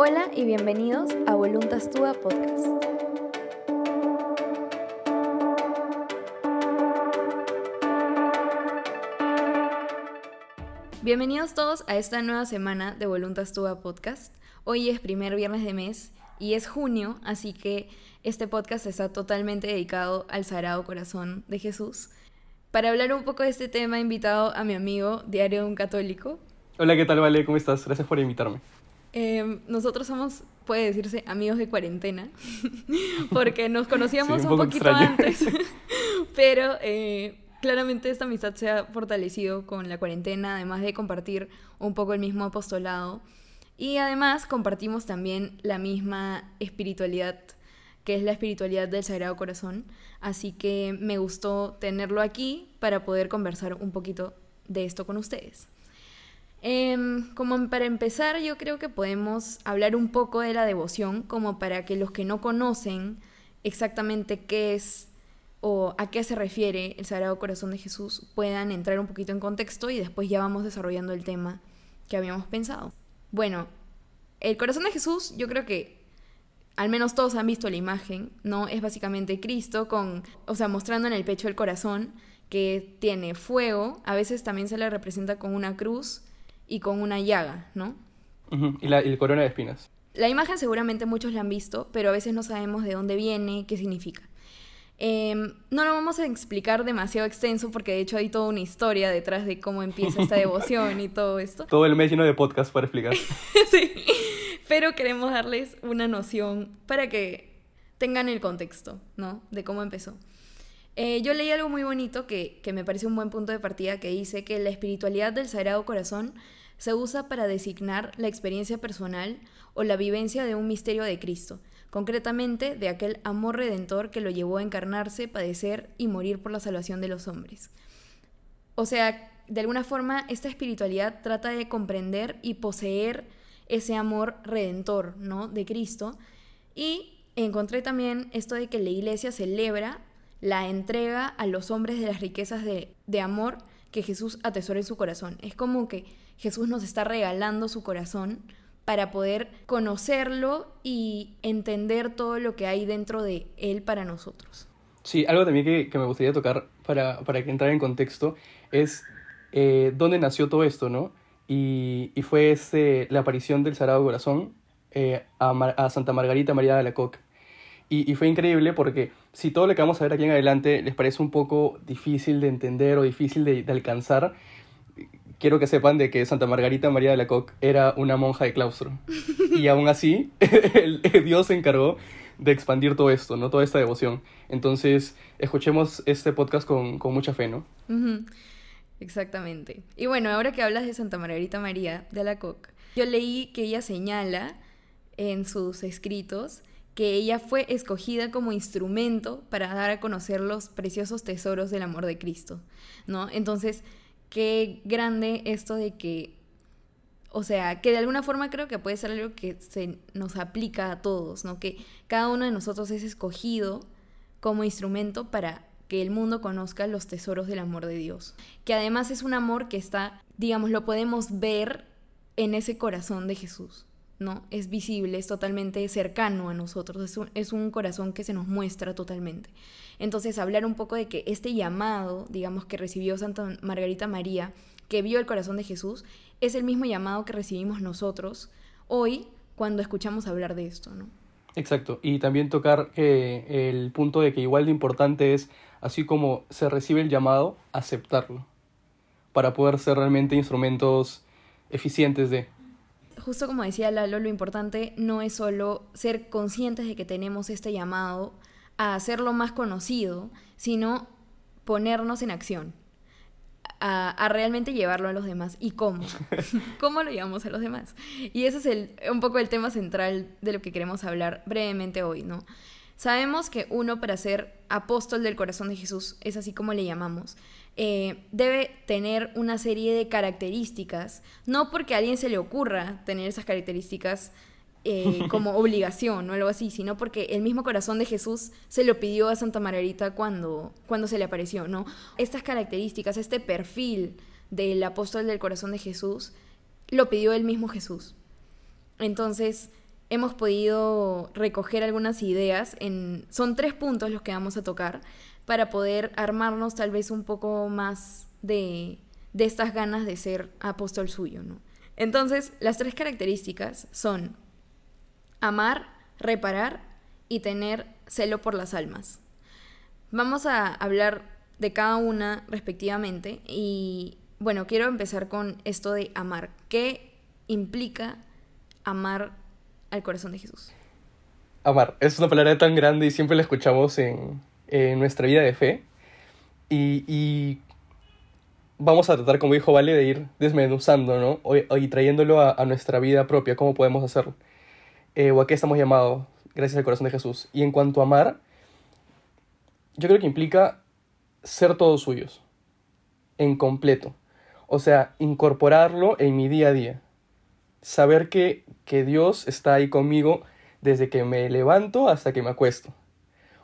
Hola y bienvenidos a Voluntas Tua Podcast. Bienvenidos todos a esta nueva semana de Voluntas Tua Podcast. Hoy es primer viernes de mes y es junio, así que este podcast está totalmente dedicado al Sagrado Corazón de Jesús. Para hablar un poco de este tema he invitado a mi amigo Diario de un Católico. Hola, ¿qué tal, Vale? ¿Cómo estás? Gracias por invitarme. Eh, nosotros somos, puede decirse, amigos de cuarentena, porque nos conocíamos un, poquito antes, pero eh, claramente esta amistad se ha fortalecido con la cuarentena, además de compartir un poco el mismo apostolado. Y además compartimos también la misma espiritualidad, que es la espiritualidad del Sagrado Corazón. Así que me gustó tenerlo aquí para poder conversar un poquito de esto con ustedes. Em, como para empezar, yo creo que podemos hablar un poco de la devoción, como para que los que no conocen exactamente qué es o a qué se refiere el Sagrado Corazón de Jesús puedan entrar un poquito en contexto y después ya vamos desarrollando el tema que habíamos pensado. Bueno, el corazón de Jesús, yo creo que al menos todos han visto la imagen, ¿no? Es básicamente Cristo con, o sea, mostrando en el pecho el corazón que tiene fuego, a veces también se le representa con una cruz y con una llaga, ¿no? y, la, y el corona de espinas. La imagen seguramente muchos la han visto, pero a veces no sabemos de dónde viene, qué significa. Em, no lo vamos a explicar demasiado extenso porque de hecho hay toda una historia detrás de cómo empieza esta devoción y todo esto. Todo el mes lleno de podcast para explicar. sí, pero queremos darles una noción para que tengan el contexto, ¿no? De cómo empezó. Eh, yo leí algo muy bonito que, que me parece un buen punto de partida que dice que la espiritualidad del Sagrado Corazón se usa para designar la experiencia personal o la vivencia de un misterio de Cristo concretamente de aquel amor redentor que lo llevó a encarnarse, padecer y morir por la salvación de los hombres. O sea, de alguna forma, esta espiritualidad trata de comprender y poseer ese amor redentor, ¿no? De Cristo. Y encontré también esto de que la iglesia celebra la entrega a los hombres de las riquezas de, de amor que Jesús atesora en su corazón. Es como que Jesús nos está regalando su corazón para poder conocerlo y entender todo lo que hay dentro de él para nosotros. Sí, algo también que, me gustaría tocar para, para que entrar en contexto es eh, dónde nació todo esto, ¿no? Y, y fue este, la aparición del Sagrado Corazón eh, a, Santa Margarita María de la Coque. Y, y, fue increíble porque si todo lo que vamos a ver aquí en adelante les parece un poco difícil de entender o difícil de, alcanzar, quiero que sepan de que Santa Margarita María de la Coque era una monja de claustro. Y aún así, el, Dios se encargó de expandir todo esto, ¿no? Toda esta devoción. Entonces, escuchemos este podcast con, con mucha fe, ¿no? Exactamente. Y bueno, ahora que hablas de Santa Margarita María de la Coque, yo leí que ella señala en sus escritos que ella fue escogida como instrumento para dar a conocer los preciosos tesoros del amor de Cristo, ¿no? Entonces, qué grande esto de que, o sea, que de alguna forma creo que puede ser algo que se nos aplica a todos, ¿no? Que cada uno de nosotros es escogido como instrumento para que el mundo conozca los tesoros del amor de Dios. Que además es un amor que está, digamos, lo podemos ver en ese corazón de Jesús. ¿No? Es visible, es totalmente cercano a nosotros, es un, es un, corazón que se nos muestra totalmente. Entonces, hablar un poco de que este llamado, digamos, que recibió Santa Margarita María, que vio el corazón de Jesús, es el mismo llamado que recibimos nosotros hoy cuando escuchamos hablar de esto, ¿no? Exacto, y también tocar el punto de que igual de importante es, así como se recibe el llamado, aceptarlo, para poder ser realmente instrumentos eficientes de justo como decía Lalo, lo importante no es solo ser conscientes de que tenemos este llamado a hacerlo más conocido, sino ponernos en acción, a, realmente llevarlo a los demás. ¿Y cómo? ¿Cómo lo llevamos a los demás? Y ese es el, un poco el tema central de lo que queremos hablar brevemente hoy, ¿no? Sabemos que uno para ser apóstol del corazón de Jesús, es así como le llamamos, eh, debe tener una serie de características, no porque a alguien se le ocurra tener esas características eh, como obligación o algo así, sino porque el mismo corazón de Jesús se lo pidió a Santa Margarita cuando, cuando se le apareció, ¿no? Estas características, este perfil del apóstol del corazón de Jesús, lo pidió el mismo Jesús. Entonces, hemos podido recoger algunas ideas. Son tres puntos los que vamos a tocar para poder armarnos tal vez un poco más de, de estas ganas de ser apóstol suyo, ¿no? Entonces, las tres características son amar, reparar y tener celo por las almas. Vamos a hablar de cada una respectivamente y bueno, quiero empezar con esto de amar. ¿Qué implica amar al corazón de Jesús? Amar, es una palabra tan grande y siempre la escuchamos en, nuestra vida de fe. Y, vamos a tratar, como dijo Vale, de ir desmenuzando, ¿no? Y, trayéndolo a, nuestra vida propia, cómo podemos hacerlo. Eh, o a qué estamos llamados, gracias al corazón de Jesús. Y en cuanto a amar, yo creo que implica ser todos suyos, en completo. O sea, incorporarlo en mi día a día. Saber que, que Dios está ahí conmigo desde que me levanto hasta que me acuesto.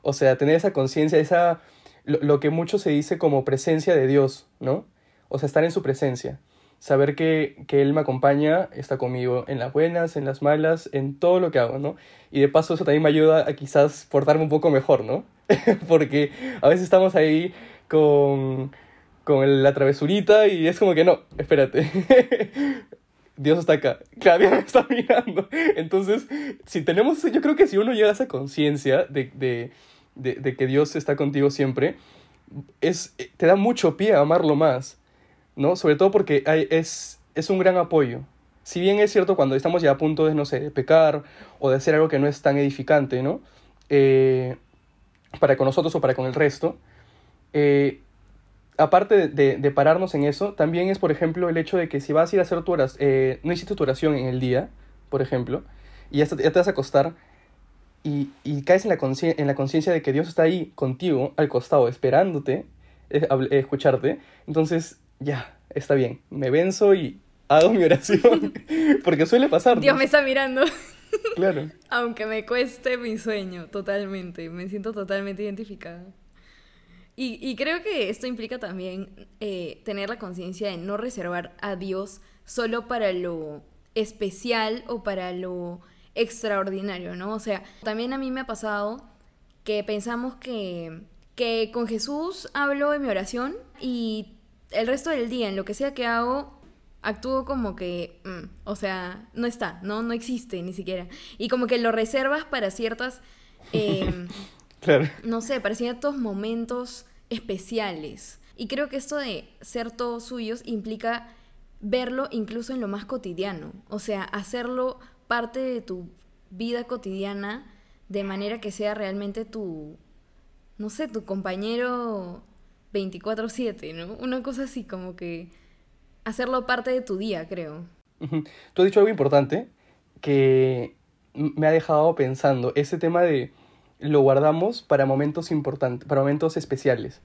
O sea, tener esa conciencia, esa lo, lo, que mucho se dice como presencia de Dios, ¿no? O sea, estar en su presencia. Saber que, que Él me acompaña, está conmigo en las buenas, en las malas, en todo lo que hago, ¿no? Y de paso eso también me ayuda a quizás portarme un poco mejor, ¿no? Porque a veces estamos ahí con, con la travesurita y es como que no, espérate. Dios está acá. Claro, Dios me está mirando. Entonces, si tenemos, yo creo que si uno llega a esa conciencia de, de, de, que Dios está contigo siempre, es, te da mucho pie a amarlo más, ¿no? Sobre todo porque hay, es, es un gran apoyo. Si bien es cierto cuando estamos ya a punto de, no sé, de pecar o de hacer algo que no es tan edificante, ¿no? Eh, para con nosotros o para con el resto, eh, aparte de, pararnos en eso, también es, por ejemplo, el hecho de que si vas a ir a hacer tu oración, eh, no hiciste tu oración en el día, por ejemplo, y ya, te vas a acostar y, caes en la, en la conciencia de que Dios está ahí contigo, al costado, esperándote, eh, escucharte, entonces ya, está bien, me venzo y hago mi oración, porque suele pasar. Dios me está mirando. Claro. Aunque me cueste mi sueño, totalmente. Me siento totalmente identificada. Y, creo que esto implica también eh, tener la conciencia de no reservar a Dios solo para lo especial o para lo extraordinario, ¿no? O sea, también a mí me ha pasado que pensamos que, que con Jesús hablo en mi oración y el resto del día, en lo que sea que hago, actúo como que, mm, o sea, no está, ¿no? No existe ni siquiera. Y como que lo reservas para ciertas, em, claro. no sé, para ciertos momentos especiales. Y creo que esto de ser todos suyos implica verlo incluso en lo más cotidiano, o sea, hacerlo parte de tu vida cotidiana de manera que sea realmente tu, no sé, tu compañero 24/7, ¿no? Una cosa así como que hacerlo parte de tu día, creo. Tú has dicho algo importante que me ha dejado pensando, ese tema de lo guardamos para momentos importantes, para momentos especiales.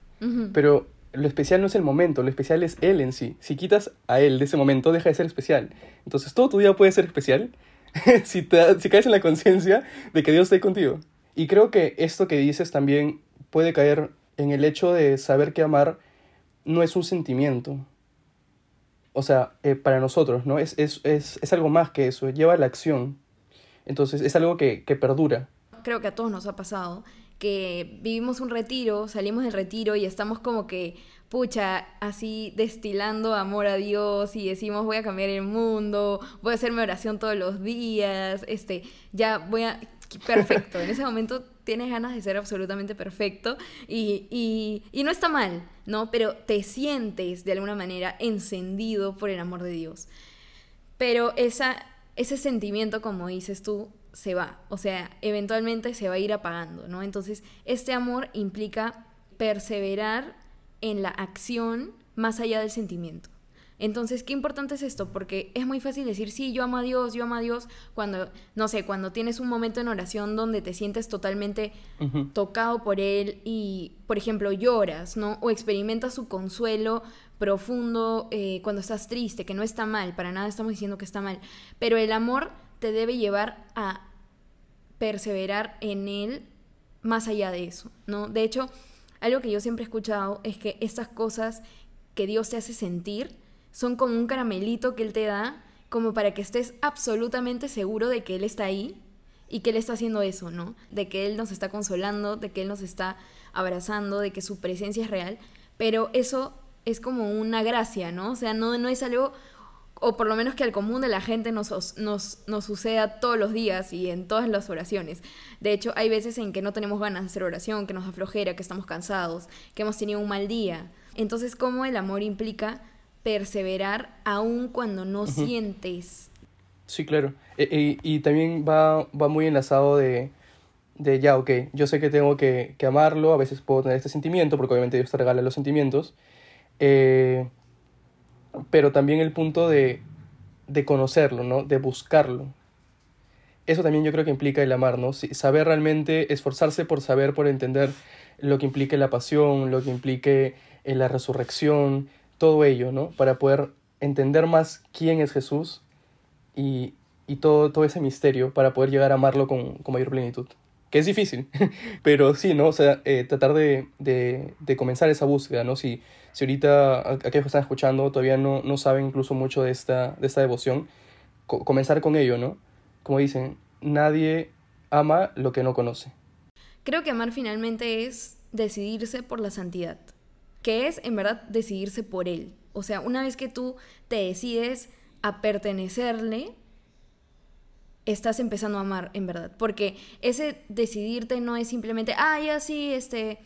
Pero lo especial no es el momento, lo especial es él en sí. Si quitas a él de ese momento, deja de ser especial. Entonces todo tu día puede ser especial si, te, si caes en la conciencia de que Dios está ahí contigo. Y creo que esto que dices también puede caer en el hecho de saber que amar no es un sentimiento, o sea, eh, para nosotros, ¿no? Es, es, es, es, algo más que eso, lleva la acción. Entonces, es algo que, que perdura. Creo que a todos nos ha pasado que vivimos un retiro, salimos del retiro y estamos como que, pucha, así destilando amor a Dios y decimos voy a cambiar el mundo, voy a hacer mi oración todos los días, este, ya voy a... Perfecto, en ese momento tienes ganas de ser absolutamente perfecto y, no está mal, ¿no? Pero te sientes de alguna manera encendido por el amor de Dios. Pero esa, ese sentimiento, como dices tú, se va, o sea, eventualmente se va a ir apagando, ¿no? Entonces, este amor implica perseverar en la acción más allá del sentimiento. Entonces, qué importante es esto, porque es muy fácil decir, sí, yo amo a Dios, yo amo a Dios, cuando, no sé, cuando tienes un momento en oración donde te sientes totalmente tocado por Él y, por ejemplo, lloras, ¿no? O experimentas su consuelo profundo eh, cuando estás triste, que no está mal, para nada estamos diciendo que está mal, pero el amor te debe llevar a perseverar en Él más allá de eso, ¿no? De hecho, algo que yo siempre he escuchado es que estas cosas que Dios te hace sentir, son como un caramelito que Él te da, como para que estés absolutamente seguro de que Él está ahí y que Él está haciendo eso, ¿no? De que Él nos está consolando, de que Él nos está abrazando, de que su presencia es real, pero eso es como una gracia, ¿no? O sea, no, no es algo, o por lo menos que al común de la gente nos, nos, nos suceda todos los días y en todas las oraciones. De hecho, hay veces en que no tenemos ganas de hacer oración, que nos aflojera, que estamos cansados, que hemos tenido un mal día. Entonces, ¿cómo el amor implica perseverar aun cuando no sientes? Sí, claro. E, e, y también va, va muy enlazado de, de ya, ok, yo sé que tengo que, que, amarlo, a veces puedo tener este sentimiento, porque obviamente Dios te regala los sentimientos, eh, pero también el punto de, de conocerlo, ¿no? De buscarlo. Eso también yo creo que implica el amar, ¿no? Saber realmente, esforzarse por saber, por entender lo que implique la pasión, lo que implique eh, la resurrección, todo ello, ¿no? Para poder entender más quién es Jesús y, y todo, todo ese misterio para poder llegar a amarlo con, con mayor plenitud. Que es difícil, pero sí, ¿no? O sea, eh, tratar de, de, de, comenzar esa búsqueda, ¿no? Si, si ahorita aquellos que están escuchando todavía no, no saben incluso mucho de esta, de esta devoción, comenzar con ello, ¿no? Como dicen, nadie ama lo que no conoce. Creo que amar finalmente es decidirse por la santidad, que es en verdad decidirse por Él. O sea, una vez que tú te decides a pertenecerle, estás empezando a amar en verdad. Porque ese decidirte no es simplemente, ah, ya sí, este,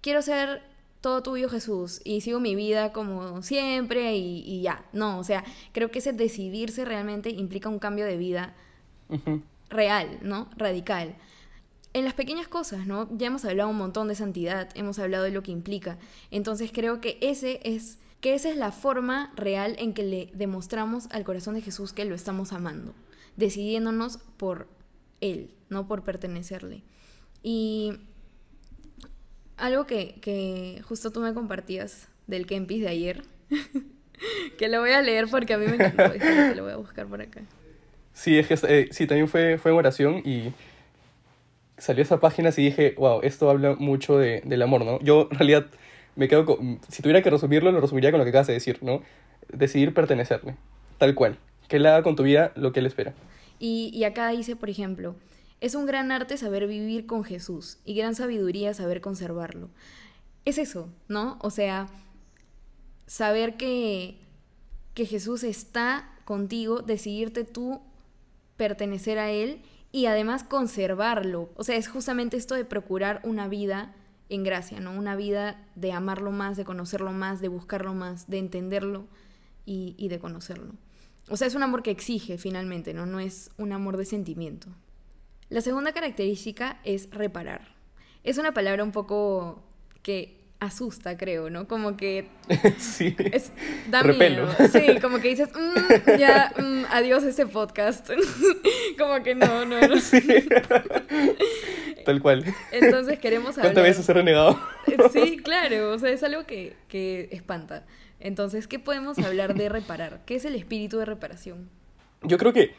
quiero ser todo tuyo Jesús y sigo mi vida como siempre y, ya. No, o sea, creo que ese decidirse realmente implica un cambio de vida real, ¿no? Radical. En las pequeñas cosas, ¿no? Ya hemos hablado un montón de santidad, hemos hablado de lo que implica. Entonces creo que ese es que esa es la forma real en que le demostramos al corazón de Jesús que lo estamos amando decidiéndonos por Él, no por pertenecerle. Y algo que, justo tú me compartías del Kempis de ayer, que lo voy a leer porque a mí me encantó, que lo voy a buscar por acá. Sí, es que eh, sí, también fue, fue oración y salió esa página y dije, wow, esto habla mucho de, del amor, ¿no? Yo en realidad me quedo con, si tuviera que resumirlo, lo resumiría con lo que acabas de decir, ¿no? Decidir pertenecerle, tal cual que él haga con tu vida lo que él espera. Y, y acá dice, por ejemplo, es un gran arte saber vivir con Jesús y gran sabiduría saber conservarlo. Es eso, ¿no? O sea, saber que, que Jesús está contigo, decidirte tú pertenecer a Él y además conservarlo. O sea, es justamente esto de procurar una vida en gracia, ¿no? Una vida de amarlo más, de conocerlo más, de buscarlo más, de entenderlo y, y de conocerlo. O sea, es un amor que exige finalmente, ¿no? No es un amor de sentimiento. La segunda característica es reparar. Es una palabra un poco que asusta, creo, ¿no? Como que... sí. Es, da miedo. Sí, como que dices, mm, ya, mm, adiós ese podcast. como que no, no, no. Sí. Tal cual. Entonces queremos hablar... ¿Cuántas veces he renegado? sí, claro, o sea, es algo que, que espanta. Entonces, ¿qué podemos hablar de reparar? ¿Qué es el espíritu de reparación? Yo creo que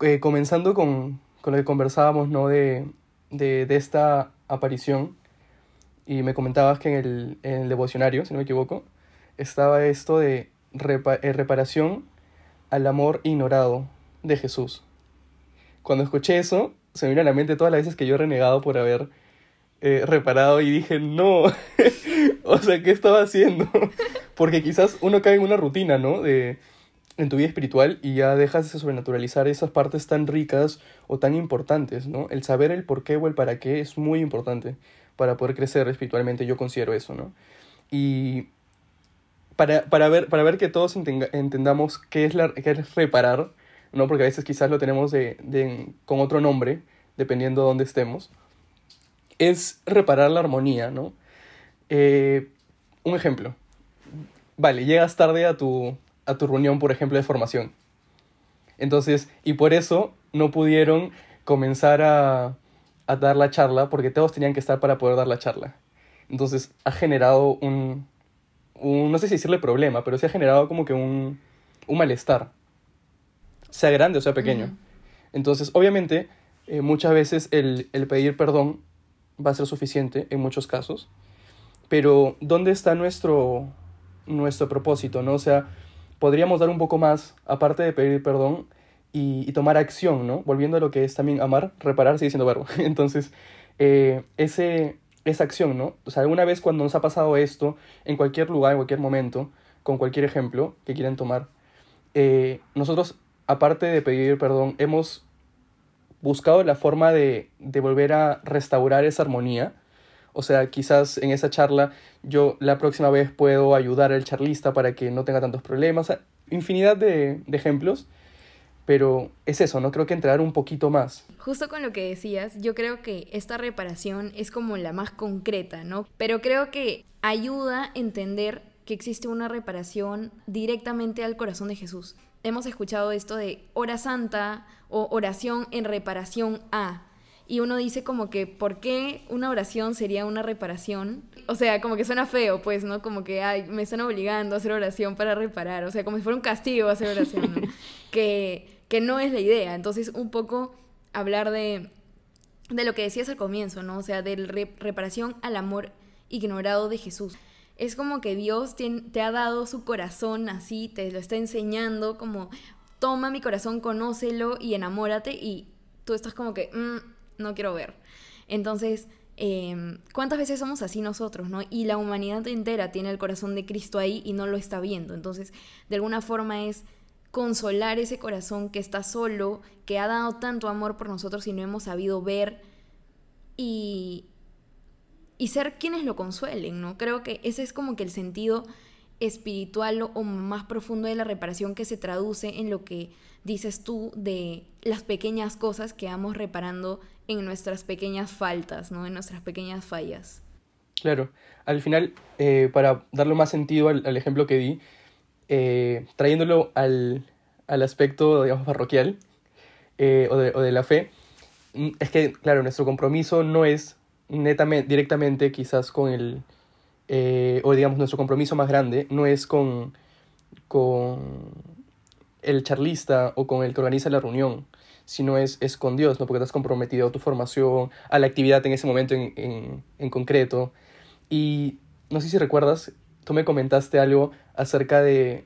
eh, comenzando con, con, lo que conversábamos, ¿no? De, de, de, esta aparición, y me comentabas que en el, en el devocionario, si no me equivoco, estaba esto de eh, reparación al amor ignorado de Jesús. Cuando escuché eso, se me vino a la mente todas las veces que yo he renegado por haber eh, reparado y dije, no, o sea, ¿qué estaba haciendo? Porque quizás uno cae en una rutina, ¿no? De, en tu vida espiritual y ya dejas de sobrenaturalizar esas partes tan ricas o tan importantes, ¿no? El saber el por qué o el para qué es muy importante para poder crecer espiritualmente, yo considero eso, ¿no? Y para, para, ver, para ver que todos entendamos qué es, la, qué es reparar, ¿no? Porque a veces quizás lo tenemos de, de, con otro nombre, dependiendo de dónde estemos, es reparar la armonía, ¿no? Eh, un ejemplo, vale, llegas tarde a tu, a tu reunión, por ejemplo, de formación. Entonces, y por eso no pudieron comenzar a, a dar la charla, porque todos tenían que estar para poder dar la charla. Entonces, ha generado un, un no sé si decirle problema, pero sí ha generado como que un, un malestar, sea grande o sea pequeño. Entonces, obviamente, eh, muchas veces el, el pedir perdón va a ser suficiente en muchos casos, pero ¿dónde está nuestro, nuestro propósito, ¿no? O sea, podríamos dar un poco más, aparte de pedir perdón, y, tomar acción, ¿no? Volviendo a lo que es también amar, reparar sigue siendo verbo. Entonces, eh, ese, esa acción, ¿no? O sea, alguna vez cuando nos ha pasado esto, en cualquier lugar, en cualquier momento, con cualquier ejemplo que quieran tomar, eh, nosotros, aparte de pedir perdón, hemos buscado la forma de, de volver a restaurar esa armonía. O sea, quizás en esa charla yo la próxima vez puedo ayudar al charlista para que no tenga tantos problemas. infinidad de, de ejemplos pero es eso, ¿no? Creo que entrar un poquito más. Justo con lo que decías, yo creo que esta reparación es como la más concreta, ¿no? Pero creo que ayuda a entender que existe una reparación directamente al corazón de Jesús. Hemos escuchado esto de hora santa o oración en reparación a. Y uno dice como que, ¿por qué una oración sería una reparación? O sea, como que suena feo, pues, ¿no? Como que, ay, me están obligando a hacer oración para reparar. O sea, como si fuera un castigo hacer oración, ¿no? que que no es la idea. Entonces, un poco hablar de, de lo que decías al comienzo, ¿no? O sea, de reparación al amor ignorado de Jesús. Es como que Dios te, ha dado su corazón así, te lo está enseñando, como toma mi corazón, conócelo y enamórate, y tú estás como que, mm, no quiero ver. Entonces, em, ¿cuántas veces somos así nosotros, no? Y la humanidad entera tiene el corazón de Cristo ahí y no lo está viendo. Entonces, de alguna forma es consolar ese corazón que está solo, que ha dado tanto amor por nosotros y no hemos sabido ver y, y ser quienes lo consuelen, ¿no? Creo que ese es como que el sentido espiritual o más profundo de la reparación que se traduce en lo que dices tú de las pequeñas cosas que vamos reparando en nuestras pequeñas faltas, ¿no? En nuestras pequeñas fallas. Claro, al final, eh, para darle más sentido al ejemplo que di, eh, trayéndolo al, al, aspecto, digamos, parroquial eh, o, de, la fe, mm, es que, claro, nuestro compromiso no es netamente, directamente quizás con el, eh, o digamos, nuestro compromiso más grande no es con, con el charlista o con el que organiza la reunión, sino es, es con Dios, ¿no? Porque estás comprometido a tu formación, a la actividad en ese momento en, en, en concreto. Y no sé si recuerdas, tú me comentaste algo acerca de,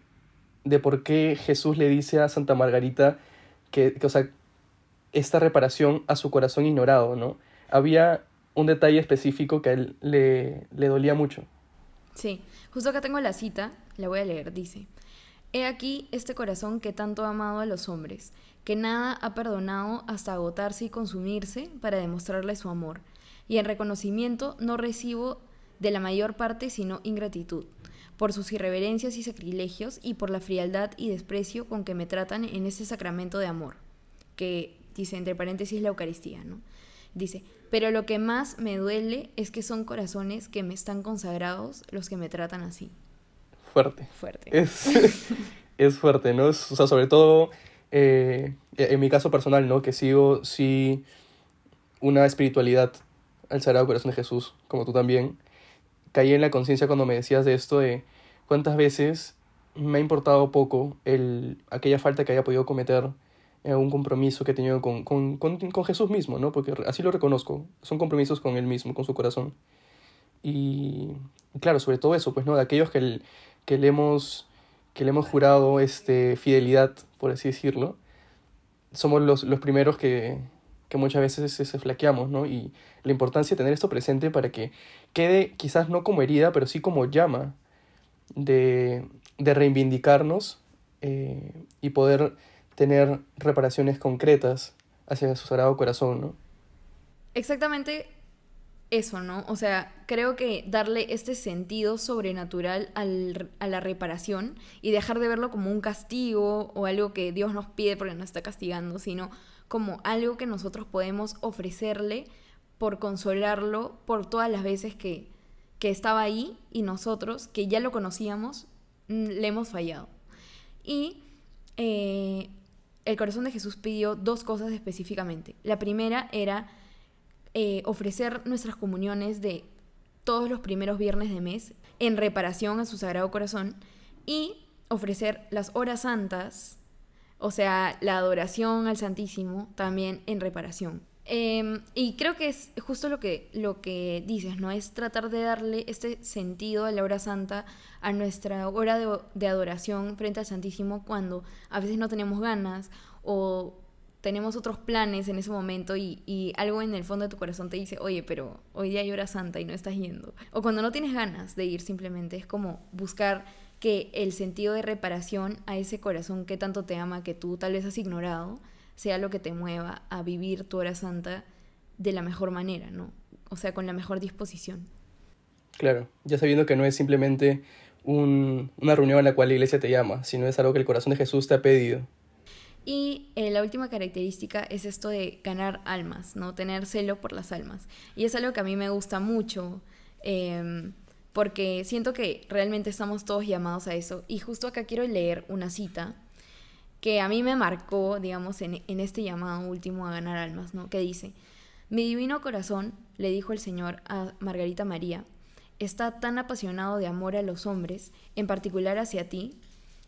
de por qué Jesús le dice a Santa Margarita que, o sea, esta reparación a su corazón ignorado, ¿no? Había un detalle específico que a él le, le dolía mucho. Sí, justo acá tengo la cita, la voy a leer, dice, He aquí este corazón que tanto ha amado a los hombres, que nada ha perdonado hasta agotarse y consumirse para demostrarle su amor, y en reconocimiento no recibo de la mayor parte sino ingratitud por sus irreverencias y sacrilegios y por la frialdad y desprecio con que me tratan en este sacramento de amor, que dice entre paréntesis la Eucaristía, ¿no? Dice, pero lo que más me duele es que son corazones que me están consagrados los que me tratan así. Fuerte. Fuerte. Es, es fuerte, ¿no? o sea, sobre todo eh, en mi caso personal, ¿no? Que sigo, sí, una espiritualidad al Sagrado Corazón de Jesús, como tú también caí en la conciencia cuando me decías de esto de cuántas veces me ha importado poco el, aquella falta que haya podido cometer en un compromiso que he tenido con, con, con, Jesús mismo, ¿no? Porque así lo reconozco, son compromisos con Él mismo, con su corazón. Y claro, sobre todo eso, pues, ¿no? De aquellos que, que, le, hemos, que le hemos jurado este, fidelidad, por así decirlo, somos los, los primeros que, que muchas veces se, flaqueamos, ¿no? Y la importancia de tener esto presente para que quede quizás no como herida, pero sí como llama de, de reivindicarnos eh, y poder tener reparaciones concretas hacia su sagrado corazón, ¿no? Exactamente eso, ¿no? O sea, creo que darle este sentido sobrenatural al, a la reparación y dejar de verlo como un castigo o algo que Dios nos pide porque nos está castigando, sino como algo que nosotros podemos ofrecerle por consolarlo por todas las veces que, que estaba ahí y nosotros, que ya lo conocíamos, mm, le hemos fallado. Y eh, el corazón de Jesús pidió dos cosas específicamente. La primera era eh, ofrecer nuestras comuniones de todos los primeros viernes de mes en reparación a su Sagrado Corazón y ofrecer las horas santas o sea, la adoración al Santísimo también en reparación. Em, y creo que es justo lo que, lo que dices, ¿no? Es tratar de darle este sentido a la hora santa, a nuestra hora de, adoración frente al Santísimo cuando a veces no tenemos ganas o tenemos otros planes en ese momento y, y, algo en el fondo de tu corazón te dice, oye, pero hoy día hay hora santa y no estás yendo. O cuando no tienes ganas de ir simplemente, es como buscar que el sentido de reparación a ese corazón que tanto te ama, que tú tal vez has ignorado, sea lo que te mueva a vivir tu hora santa de la mejor manera, ¿no? O sea, con la mejor disposición. Claro, ya sabiendo que no es simplemente una reunión en la cual la iglesia te llama, sino es algo que el corazón de Jesús te ha pedido. Y eh, la última característica es esto de ganar almas, ¿no? Tener celo por las almas. Y es algo que a mí me gusta mucho, em, porque siento que realmente estamos todos llamados a eso. Y justo acá quiero leer una cita que a mí me marcó, digamos, en, este llamado último a ganar almas, ¿no? Que dice, mi divino corazón, le dijo el Señor a Margarita María, está tan apasionado de amor a los hombres, en particular hacia ti,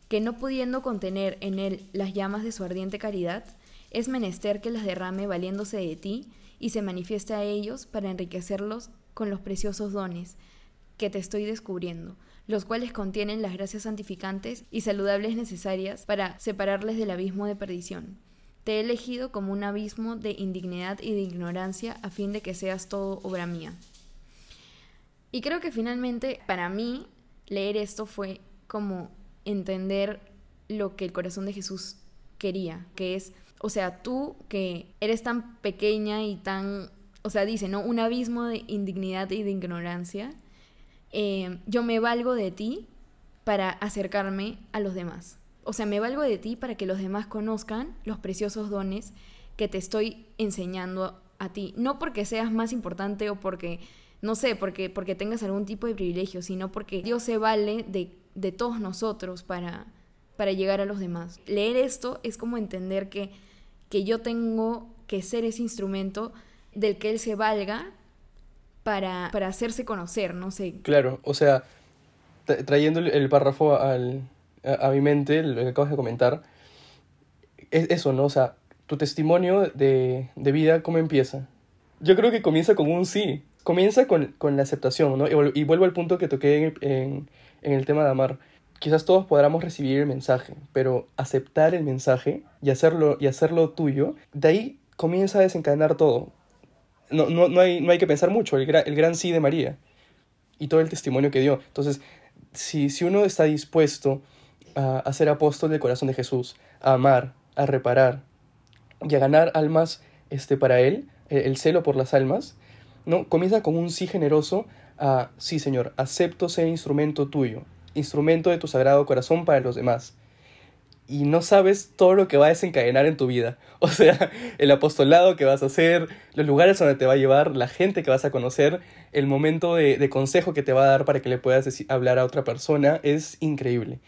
que no pudiendo contener en él las llamas de su ardiente caridad, es menester que las derrame valiéndose de ti y se manifieste a ellos para enriquecerlos con los preciosos dones que te estoy descubriendo, los cuales contienen las gracias santificantes y saludables necesarias para separarles del abismo de perdición. Te he elegido como un abismo de indignidad y de ignorancia a fin de que seas todo obra mía. Y creo que finalmente para mí leer esto fue como entender lo que el corazón de Jesús quería, que es, o sea, tú que eres tan pequeña y tan, o sea, dice, ¿no? Un abismo de indignidad y de ignorancia, eh, yo me valgo de ti para acercarme a los demás. O sea, me valgo de ti para que los demás conozcan los preciosos dones que te estoy enseñando a ti. No porque seas más importante o porque, no sé, porque, porque tengas algún tipo de privilegio, sino porque Dios se vale de de todos nosotros para, para llegar a los demás. Leer esto es como entender que, que yo tengo que ser ese instrumento del que él se valga para, para hacerse conocer, no sé. Claro, o sea, trayendo el párrafo al, a, mi mente, lo que acabas de comentar, es eso, ¿no? O sea, tu testimonio de, de vida, ¿cómo empieza? Yo creo que comienza con un sí, comienza con, con la aceptación, ¿no? Y, vuelvo al punto que toqué en en el tema de amar. Quizás todos podamos recibir el mensaje, pero aceptar el mensaje y hacerlo, y hacerlo tuyo, de ahí comienza a desencadenar todo. No, no, no, hay, no hay que pensar mucho, el, el gran sí de María y todo el testimonio que dio. Entonces, si, si uno está dispuesto a, a ser apóstol del corazón de Jesús, a amar, a reparar y a ganar almas este, para Él, el, celo por las almas, ¿no? comienza con un sí generoso a, sí Señor, acepto ser instrumento tuyo, instrumento de tu sagrado corazón para los demás. Y no sabes todo lo que va a desencadenar en tu vida. O sea, el apostolado que vas a hacer, los lugares donde te va a llevar, la gente que vas a conocer, el momento de, consejo que te va a dar para que le puedas hablar a otra persona, es increíble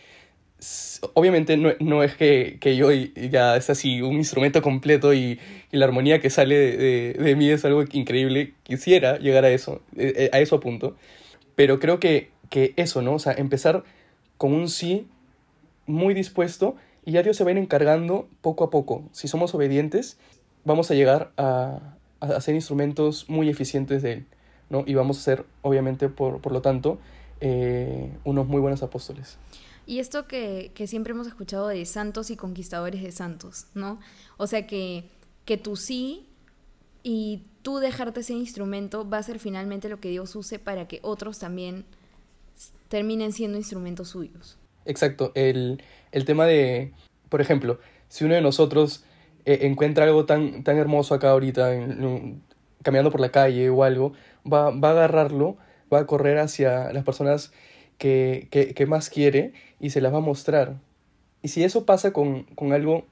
obviamente no, es que, yo ya es así un instrumento completo y, la armonía que sale de, mí es algo increíble. Quisiera llegar a eso, eh, eh, a eso punto. Pero creo que, que eso, ¿no? O sea, empezar con un sí muy dispuesto y ya Dios se va encargando poco a poco. Si somos obedientes, vamos a llegar a, a ser instrumentos muy eficientes de Él, ¿no? Y vamos a ser, obviamente, por, por lo tanto, eh, unos muy buenos apóstoles. Y esto que, siempre hemos escuchado de santos y conquistadores de santos, ¿no? O sea que, que tú sí y tú dejarte ese instrumento va a ser finalmente lo que Dios use para que otros también terminen siendo instrumentos suyos. Exacto. El, tema de, por ejemplo, si uno de nosotros eh, encuentra algo tan, tan hermoso acá ahorita, caminando por la calle o algo, va, va a agarrarlo, va a correr hacia las personas que, que, más quiere y se las va a mostrar. Y si eso pasa con, con algo,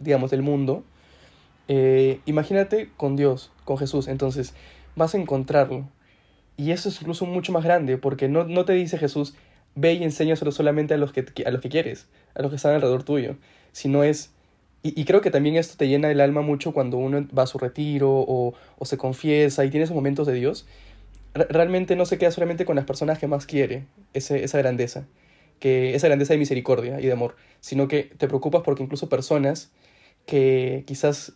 digamos, del mundo, eh, imagínate con Dios, con Jesús, entonces vas a encontrarlo. Y eso es incluso mucho más grande, porque no, no te dice Jesús, ve y enséñaselo solamente a los, que, a los que quieres, a los que están alrededor tuyo, sino es... Y, y, creo que también esto te llena el alma mucho cuando uno va a su retiro o, o se confiesa y tiene esos momentos de Dios, realmente no se queda solamente con las personas que más quiere, ese, esa grandeza, que esa grandeza de misericordia y de amor, sino que te preocupas porque incluso personas que quizás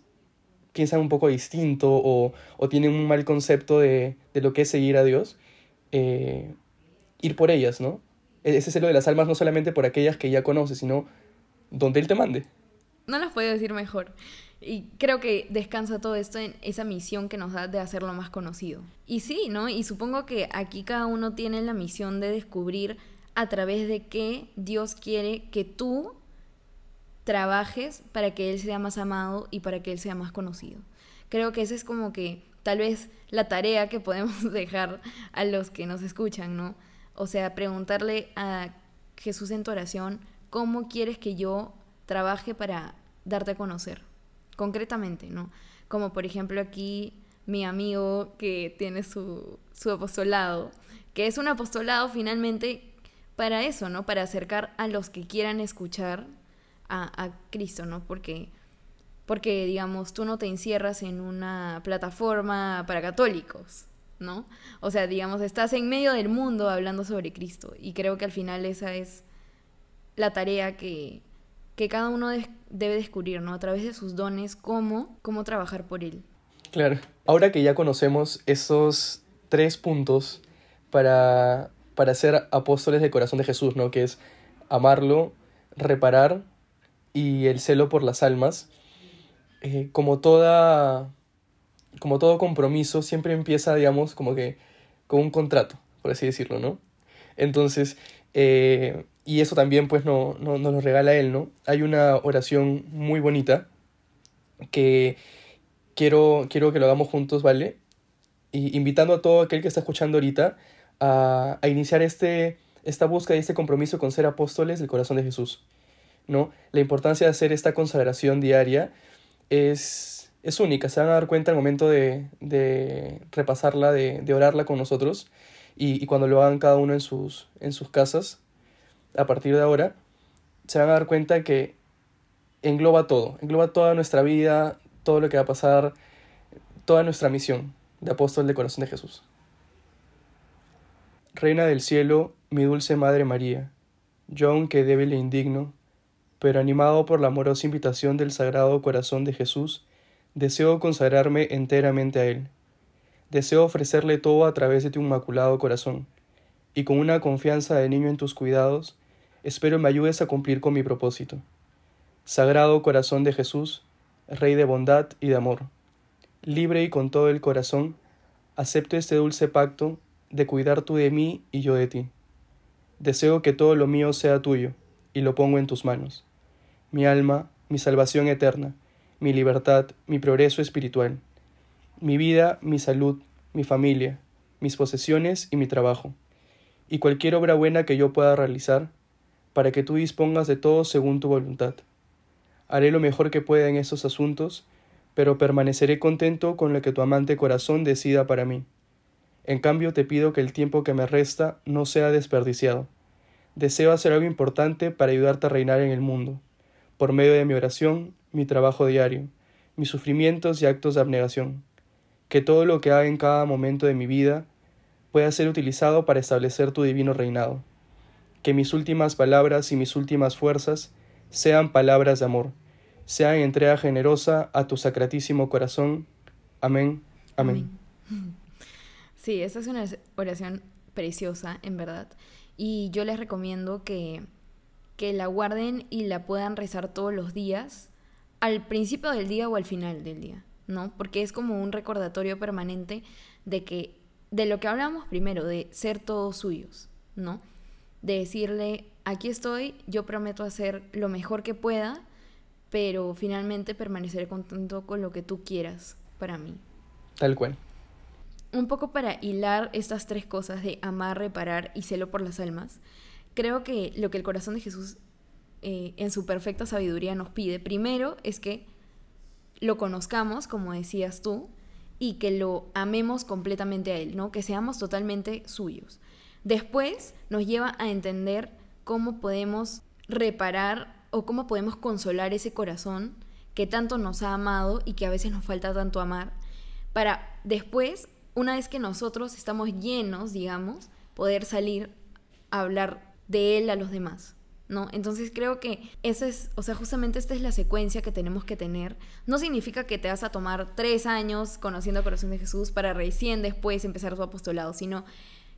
piensan un poco distinto o, o tienen un mal concepto de, de, lo que es seguir a Dios, eh, ir por ellas, ¿no? E-, ese celo de las almas no solamente por aquellas que ya conoces, sino donde Él te mande. no las puedo decir mejor. Y creo que descansa todo esto en esa misión que nos da de hacerlo más conocido. Y sí, ¿no? Y supongo que aquí cada uno tiene la misión de descubrir a través de qué Dios quiere que tú trabajes para que Él sea más amado y para que Él sea más conocido. Creo que esa es como que tal vez la tarea que podemos dejar a los que nos escuchan, ¿no? O sea, preguntarle a Jesús en tu oración, ¿cómo quieres que yo trabaje para darte a conocer? Concretamente, ¿no? Como por ejemplo aquí mi amigo que tiene su, su apostolado, que es un apostolado finalmente para eso, ¿no? Para acercar a los que quieran escuchar a, Cristo, ¿no? Porque, porque, digamos, tú no te encierras en una plataforma para católicos, ¿no? O sea, digamos, estás en medio del mundo hablando sobre Cristo y creo que al final esa es la tarea que, que cada uno debe descubrir, ¿no? A través de sus dones, cómo, cómo trabajar por él. Claro. Ahora que ya conocemos esos tres puntos para, para ser apóstoles del corazón de Jesús, ¿no? Que es amarlo, reparar y el celo por las almas, eh, como toda como todo compromiso siempre empieza, digamos, como que con un contrato, por así decirlo, ¿no? Entonces, eh, y eso también pues no, no, nos lo regala él, ¿no? Hay una oración muy bonita que quiero, quiero que lo hagamos juntos, ¿vale? Y invitando a todo aquel que está escuchando ahorita a, a iniciar este, esta búsqueda y este compromiso con ser apóstoles del corazón de Jesús. ¿no? La importancia de hacer esta consagración diaria es, es única, se van a dar cuenta al momento de, de repasarla, de, de, orarla con nosotros y, y, cuando lo hagan cada uno en sus, en sus casas, a partir de ahora, se van a dar cuenta que engloba todo, engloba toda nuestra vida, todo lo que va a pasar, toda nuestra misión de apóstol de corazón de Jesús. Reina del cielo, mi dulce Madre María, yo aunque débil e indigno, pero animado por la amorosa invitación del Sagrado Corazón de Jesús, deseo consagrarme enteramente a Él. Deseo ofrecerle todo a través de tu inmaculado corazón, y con una confianza de niño en tus cuidados, espero me ayudes a cumplir con mi propósito. Sagrado Corazón de Jesús, Rey de bondad y de amor, libre y con todo el corazón, acepto este dulce pacto de cuidar tú de mí y yo de ti. Deseo que todo lo mío sea tuyo, y lo pongo en tus manos mi alma, mi salvación eterna, mi libertad, mi progreso espiritual, mi vida, mi salud, mi familia, mis posesiones y mi trabajo, y cualquier obra buena que yo pueda realizar, para que tú dispongas de todo según tu voluntad. Haré lo mejor que pueda en esos asuntos, pero permaneceré contento con lo que tu amante corazón decida para mí. En cambio te pido que el tiempo que me resta no sea desperdiciado. Deseo hacer algo importante para ayudarte a reinar en el mundo por medio de mi oración, mi trabajo diario, mis sufrimientos y actos de abnegación, que todo lo que haga en cada momento de mi vida pueda ser utilizado para establecer tu divino reinado, que mis últimas palabras y mis últimas fuerzas sean palabras de amor, sean entrega generosa a tu sacratísimo corazón. Amén. Amén. Sí, esta es una oración preciosa, en verdad. Y yo les recomiendo que que la guarden y la puedan rezar todos los días, al principio del día o al final del día, ¿no? Porque es como un recordatorio permanente de que, de lo que hablamos primero, de ser todos suyos, ¿no? De decirle, aquí estoy, yo prometo hacer lo mejor que pueda, pero finalmente permaneceré contento con lo que tú quieras para mí. Tal cual. Un poco para hilar estas tres cosas de amar, reparar y celo por las almas creo que lo que el corazón de Jesús eh, en su perfecta sabiduría nos pide, primero es que lo conozcamos, como decías tú, y que lo amemos completamente a Él, ¿no? Que seamos totalmente suyos. Después nos lleva a entender cómo podemos reparar o cómo podemos consolar ese corazón que tanto nos ha amado y que a veces nos falta tanto amar, para después, una vez que nosotros estamos llenos, digamos, poder salir a hablar de él a los demás. ¿No? Entonces creo que esa es, o sea, justamente esta es la secuencia que tenemos que tener. No significa que te vas a tomar tres años conociendo el corazón de Jesús para recién después empezar su apostolado, sino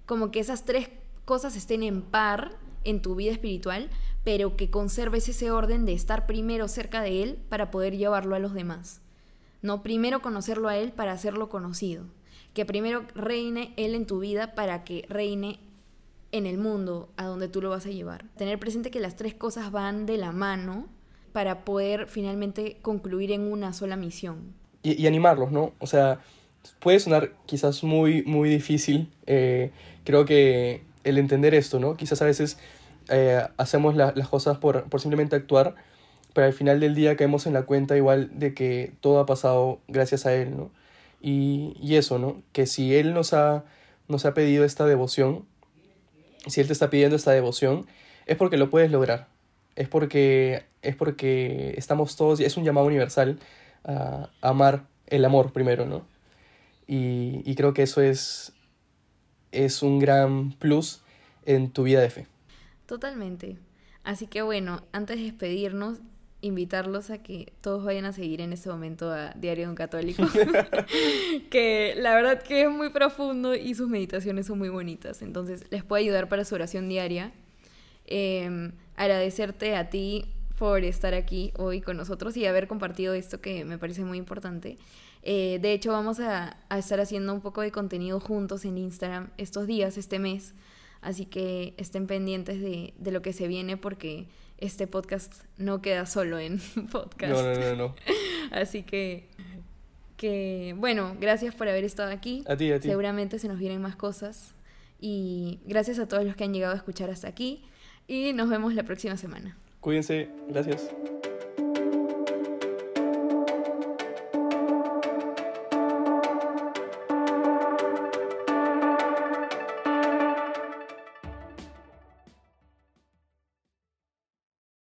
como que esas tres cosas estén en par en tu vida espiritual, pero que conserves ese orden de estar primero cerca de Él para poder llevarlo a los demás. No primero conocerlo a Él para hacerlo conocido. Que primero reine Él en tu vida para que reine en el mundo a donde tú lo vas a llevar. Tener presente que las tres cosas van de la mano para poder finalmente concluir en una sola misión. Y, animarlos, ¿no? O sea, puede sonar quizás muy, muy difícil. Eh, creo que el entender esto, ¿no? Quizás a veces eh, hacemos las cosas por, por simplemente actuar, pero al final del día caemos en la cuenta igual de que todo ha pasado gracias a Él, ¿no? Y, y eso, ¿no? Que si Él nos ha, nos ha pedido esta devoción, si Él te está pidiendo esta devoción, es porque lo puedes lograr. Es porque, es porque estamos todos, es un llamado universal a amar el amor primero, ¿no? Y, y creo que eso es, es un gran plus en tu vida de fe. Totalmente. Así que bueno, antes de despedirnos, invitarlos a que todos vayan a seguir en este momento a Diario de un Católico, que la verdad que es muy profundo y sus meditaciones son muy bonitas, entonces les puede ayudar para su oración diaria. Em, agradecerte a ti por estar aquí hoy con nosotros y haber compartido esto que me parece muy importante. Eh, de hecho, vamos a, a estar haciendo un poco de contenido juntos en Instagram estos días, este mes, así que estén pendientes de, de lo que se viene porque este podcast no queda solo en podcast. No, no, no, no. Así que, que, bueno, gracias por haber estado aquí. A ti, a ti. Seguramente se nos vienen más cosas. Y gracias a todos los que han llegado a escuchar hasta aquí. Y nos vemos la próxima semana. Cuídense. Gracias.